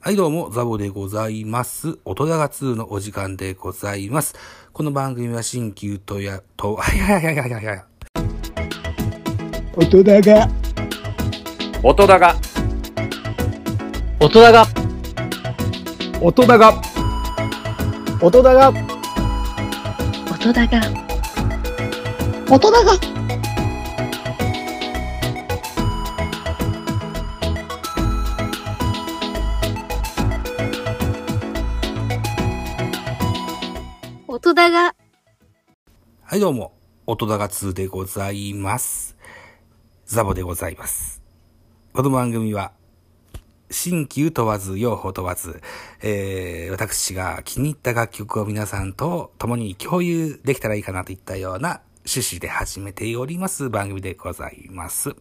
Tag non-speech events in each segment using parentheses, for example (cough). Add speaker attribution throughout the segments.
Speaker 1: はい、どうも、ザボでございます。音高2のお時間でございます。この番組は新旧とや、と、は (laughs) いはいはいはいはいはい。
Speaker 2: 音だが、
Speaker 3: 音だが、
Speaker 4: 音だが、
Speaker 2: 音だが、音だが、
Speaker 5: 音だが、
Speaker 2: 音だが、
Speaker 5: 音だが、
Speaker 1: はい、どうも、音高2でございます。ザボでございます。この番組は、新旧問わず、用法問わず、えー、私が気に入った楽曲を皆さんと共に共有できたらいいかなといったような趣旨で始めております番組でございます。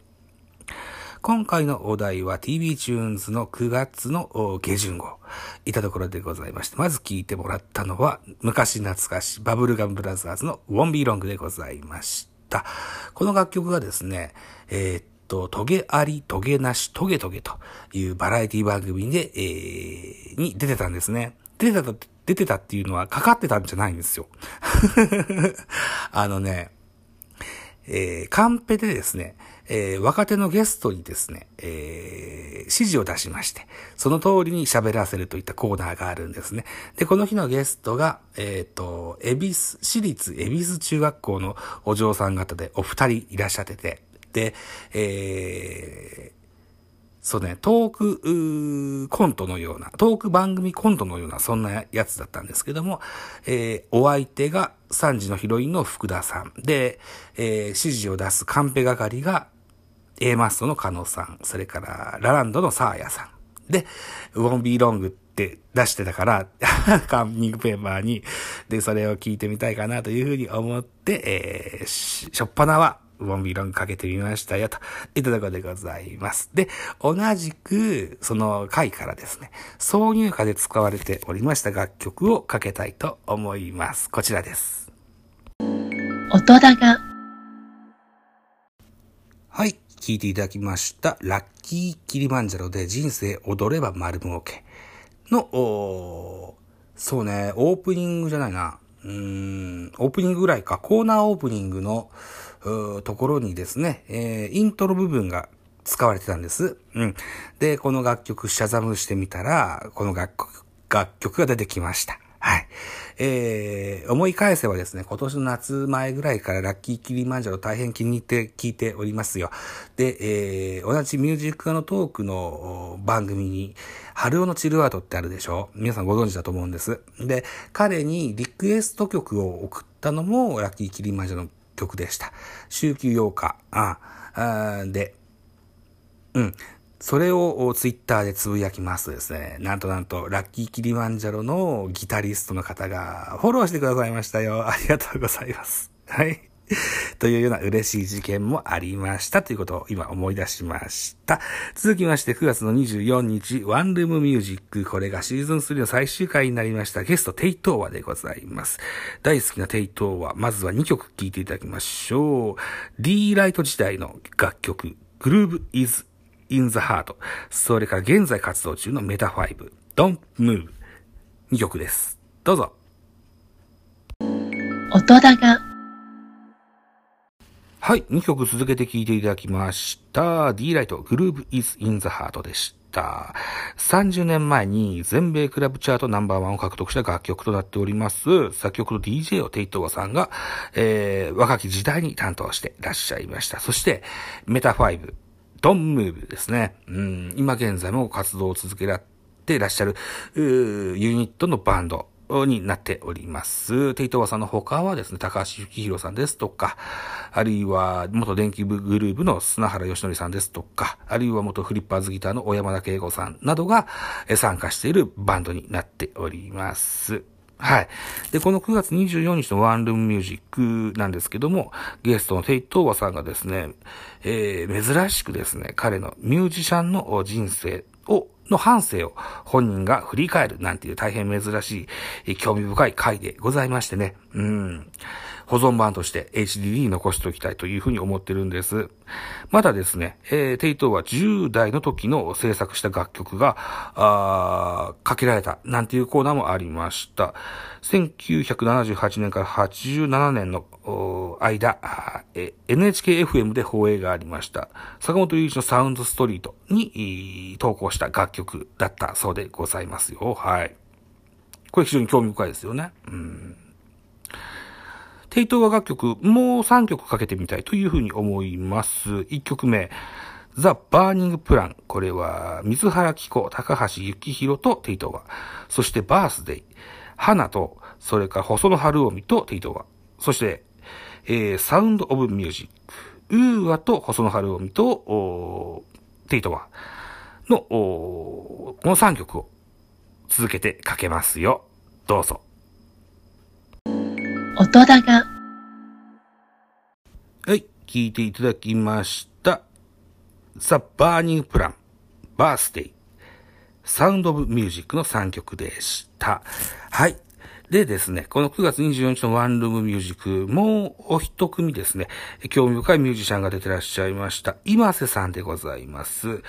Speaker 1: 今回のお題は TV チューンズの9月の下旬号、いたところでございまして、まず聞いてもらったのは、昔懐かしバブルガムブラザーズのウォンビーロングでございました。この楽曲がですね、えーっと、トゲあり、トゲなし、トゲトゲというバラエティ番組で、えー、に出てたんですね。出てた、出てたっていうのはかかってたんじゃないんですよ。(laughs) あのね、えー、カンペでですね、えー、若手のゲストにですね、えー、指示を出しまして、その通りに喋らせるといったコーナーがあるんですね。で、この日のゲストが、えっ、と、恵比寿、私立恵比寿中学校のお嬢さん方でお二人いらっしゃってて、で、え、そうね、トークーコントのような、トーク番組コントのような、そんなやつだったんですけども、えー、お相手が3時のヒロインの福田さん。で、えー、指示を出すカンペ係が A マストの加納さん。それから、ラランドのサーヤさん。で、ウォンビーロングって出してたから、(laughs) カンニングペーパーに、で、それを聞いてみたいかなというふうに思って、えー、しょっぱなは、ウォンビーロングかけてみましたよ、といったところでございます。で、同じく、その回からですね、挿入歌で使われておりました楽曲をかけたいと思います。こちらです。
Speaker 5: 音だが、
Speaker 1: はい、聞いていただきました。ラッキーキリマンジャロで人生踊れば丸儲けの、おーそうね、オープニングじゃないな。うーん、オープニングぐらいか、コーナーオープニングの、ところにですね、えー、イントロ部分が使われてたんです。うん。で、この楽曲、シャザムしてみたら、この楽曲、楽曲が出てきました。はい。えー、思い返せばですね、今年の夏前ぐらいからラッキーキリマンジャロ大変気に入って聞いておりますよ。で、えー、同じミュージックのトークの番組に、春尾のチルアートってあるでしょ？皆さんご存知だと思うんです。で、彼にリクエスト曲を送ったのもラッキーキリマンジャロの曲でした。週休8日。ああで、うん。それをツイッターでつぶやきますとですね。なんとなんと、ラッキーキリマンジャロのギタリストの方がフォローしてくださいましたよ。ありがとうございます。はい。(laughs) というような嬉しい事件もありましたということを今思い出しました。続きまして9月の24日、ワンルームミュージック。これがシーズン3の最終回になりました。ゲスト、テイトーワでございます。大好きなテイトーワ。まずは2曲聴いていただきましょう。D ライト時代の楽曲、Groove is in the Heart。それから現在活動中のメタ5、Don't Move。2曲です。どうぞ。
Speaker 5: 音だが、
Speaker 1: はい、2曲続けて聴いていただきました。D ライト、Groove is in the Heart でした。30年前に全米クラブチャートナンバーワンを獲得した楽曲となっております。作曲の DJ をテイトワさんが、えー、若き時代に担当してらっしゃいました。そして、メタ5、ドンムーブですね。うん、今現在も活動を続けられていらっしゃる、ユニットのバンド。になっております。テイトワさんの他はですね、高橋幸宏さんですとか、あるいは元電気グループの砂原義則さんですとか、あるいは元フリッパーズギターの小山田圭吾さんなどが参加しているバンドになっております。はい。で、この9月24日のワンルームミュージックなんですけども、ゲストのテイトーワさんがですね、えー、珍しくですね、彼のミュージシャンの人生を、の半生を本人が振り返るなんていう大変珍しい、興味深い回でございましてね。うん。保存版として HDD に残しておきたいというふうに思ってるんです。またですね、えー、テイトーは10代の時の制作した楽曲が、かけられたなんていうコーナーもありました。1978年から87年の間、NHKFM で放映がありました。坂本龍一のサウンドストリートに投稿した楽曲だったそうでございますよ。はい。これ非常に興味深いですよね。うん。テイ・トウワ楽曲、もう3曲かけてみたいというふうに思います。1曲目、 The Burning Plain。これは、水原希子、高橋幸宏とテイ・トウワ。そして、 Birthday、花と、それから、細野晴臣とテイ・トウワ。そして、えー、 Sound of Music、UA と細野晴臣と、テイ・トウワ。の、おーこの3曲を続けてかけますよ。どうぞ。
Speaker 5: 音高、
Speaker 1: はい、聞いていただきました。 The Burning Plain、Birthday、Sound of Music の3曲でした。はい。でですね、この9月24日のワンルームミュージック、もうお一組ですね、興味深いミュージシャンが出てらっしゃいました。今瀬さんでございます。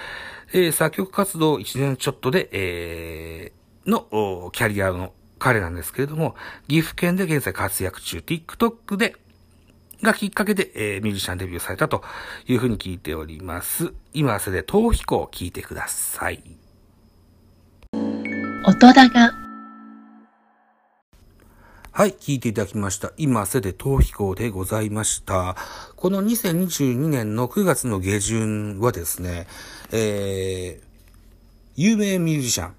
Speaker 1: えー作曲活動1年ちょっとで、えーのキャリアの彼なんですけれども、岐阜県で現在活躍中、TikTok でがきっかけで、えーミュージシャンデビューされたというふうに聞いております。今合わせで逃避行を聞いてください。
Speaker 5: 音高、
Speaker 1: はい、聞いていただきました。今せで逃避行でございました。この2022年の9月の下旬はですね、えー、有名ミュージシャン、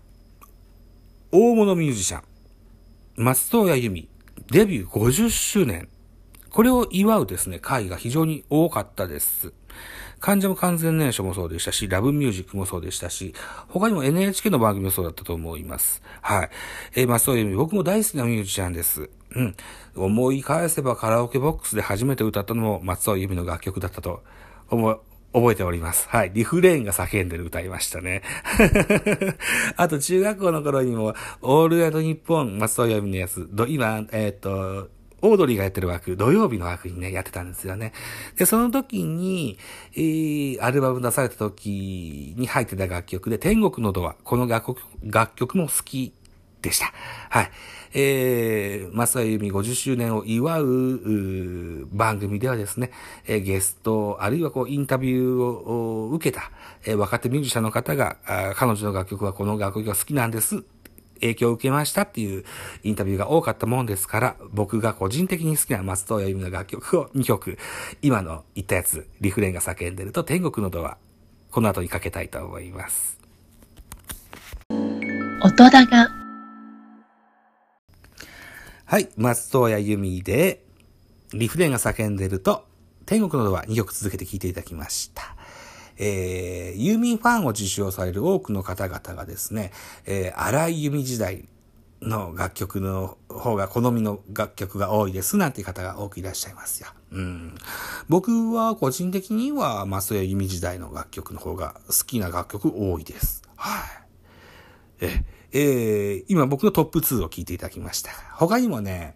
Speaker 1: 大物ミュージシャン、松任谷由実、デビュー50周年。これを祝うですね、会が非常に多かったです。患者も完全燃焼もそうでしたし、ラブミュージックもそうでしたし、他にも NHK の番組もそうだったと思います。はい。えー、松任谷由実、僕も大好きなミュージシャンです。うん。思い返せばカラオケボックスで初めて歌ったのも松任谷由実の楽曲だったと思。覚えております。はい。リフレーンが叫んでる歌いましたね。(laughs) あと、中学校の頃にも、オールナイトニッポン、松任谷由実のやつ、ど今、えーっ、と、オードリーがやってる枠、土曜日の枠にね、やってたんですよね。で、その時に、えー、アルバム出された時に入ってた楽曲で、天国のドア、この楽曲、楽曲も好きでした。はい。えー、松田由美50周年を祝う番組ではですね、えーゲスト、あるいはこう、インタビューを受けた、えー若手ミュージシャンの方が、あ彼女の楽曲はこの楽曲が好きなんです。影響を受けましたっていうインタビューが多かったもんですから、僕が個人的に好きな松任谷由実の楽曲を2曲、今の言ったやつ、リフレンが叫んでると天国のドア、この後にかけたいと思います。
Speaker 5: 音高、
Speaker 1: はい、松任谷由実で、リフレンが叫んでると、天国のドア2曲続けて聴いていただきました。えー、ユーミンファンを受賞される多くの方々がですね、えー、荒井由実時代の楽曲の方が好みの楽曲が多いですなんていう方が多くいらっしゃいますよ。うん。僕は個人的には松任谷由実時代の楽曲の方が好きな楽曲多いです。はい。え、えー今僕のトップ2を聴いていただきました。他にもね、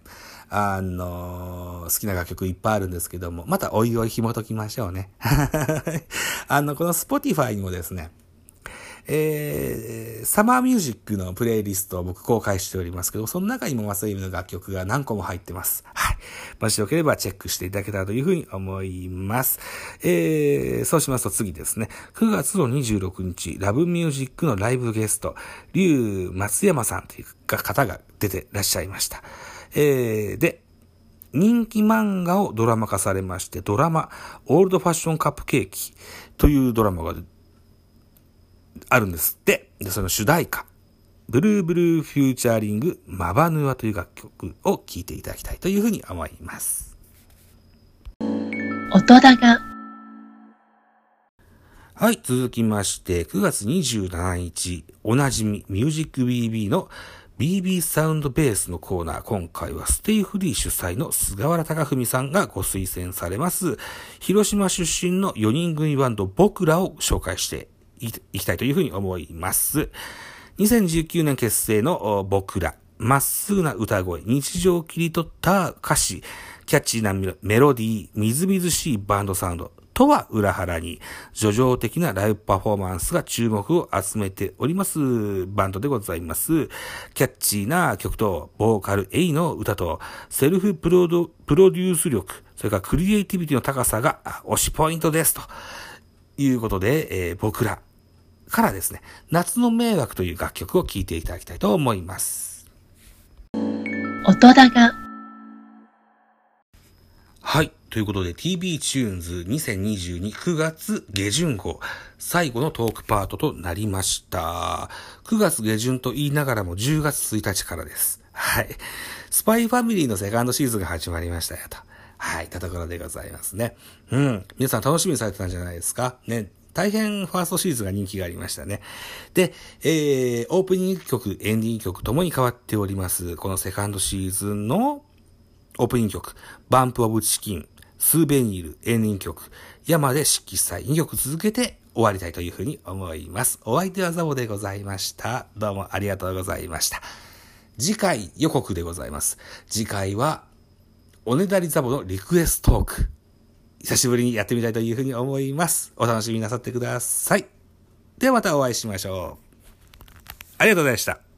Speaker 1: あの好きな楽曲いっぱいあるんですけども、またおいおい紐解きましょうね。(laughs) あの、この Spotify にもですね、えー、サマーミュージックのプレイリストを僕公開しておりますけど、その中にも松井由実の楽曲が何個も入ってます。もしよければチェックしていただけたらというふうに思います。えー、そうしますと次ですね。9月の26日、ラブミュージックのライブゲスト、竜松山さんという方が出てらっしゃいました。えー、で、人気漫画をドラマ化されまして、ドラマ、オールドファッションカップケーキというドラマがあるんですって。で、その主題歌、ブルーブルーフューチャーリングマバヌアという楽曲を聴いていただきたいというふうに思います。
Speaker 5: 音高、
Speaker 1: はい、続きまして、9月27日、おなじみ、ミュージック BB の BB サウンドベースのコーナー、今回はステイフリー主催の菅原隆文さんがご推薦されます、広島出身の4人組バンド僕らを紹介していきたいというふうに思います。2019年結成の僕ら、まっすぐな歌声、日常を切り取った歌詞、キャッチーなメロディー、みずみずしいバンドサウンドとは裏腹に、叙情的なライブパフォーマンスが注目を集めております。バンドでございます。キャッチーな曲と、ボーカル A の歌と、セルフプロデュース力、それからクリエイティビティの高さが推しポイントです。ということで、えー、僕ら。からですね、夏の迷惑という楽曲を聴いていただきたいと思います。
Speaker 5: 音だが。
Speaker 1: はい。ということで TB チューンズ20229月下旬号最後のトークパートとなりました。9月下旬と言いながらも10月1日からです。はい。スパイファミリーのセカンドシーズンが始まりましたよと。はい。たところでございますね。うん。皆さん楽しみにされてたんじゃないですか？ね。大変ファーストシーズンが人気がありましたね。で、えー、オープニング曲、エンディング曲ともに変わっております。このセカンドシーズンのオープニング曲、バンプオブチキン、スーベニール、エンディング曲、山で色彩2曲続けて終わりたいというふうに思います。お相手はザボでございました。どうもありがとうございました。次回予告でございます。次回は、おねだりザボのリクエストーク。久しぶりにやってみたいというふうに思います。お楽しみなさってください。ではまたお会いしましょう。ありがとうございました。